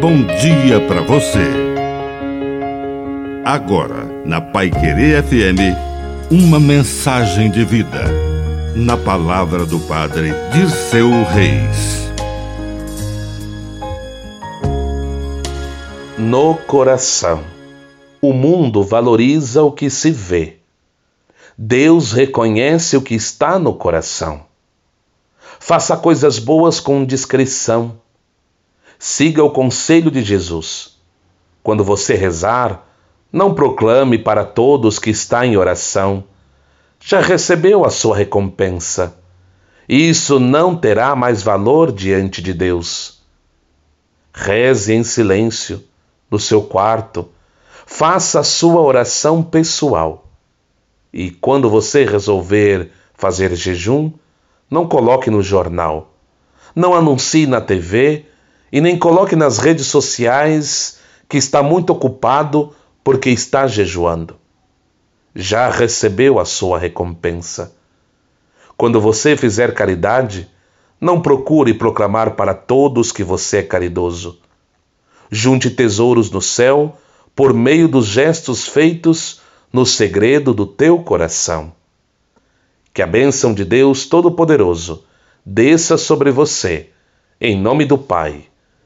bom dia para você. Agora, na Pai Querer FM, uma mensagem de vida. Na palavra do Padre Dirceu Reis. No coração. O mundo valoriza o que se vê. Deus reconhece o que está no coração. Faça coisas boas com discrição siga o conselho de Jesus. Quando você rezar, não proclame para todos que está em oração. Já recebeu a sua recompensa. Isso não terá mais valor diante de Deus. Reze em silêncio, no seu quarto. Faça a sua oração pessoal. E quando você resolver fazer jejum, não coloque no jornal. Não anuncie na TV e nem coloque nas redes sociais que está muito ocupado porque está jejuando. Já recebeu a sua recompensa. Quando você fizer caridade, não procure proclamar para todos que você é caridoso. Junte tesouros no céu por meio dos gestos feitos no segredo do teu coração. Que a bênção de Deus Todo-Poderoso desça sobre você, em nome do Pai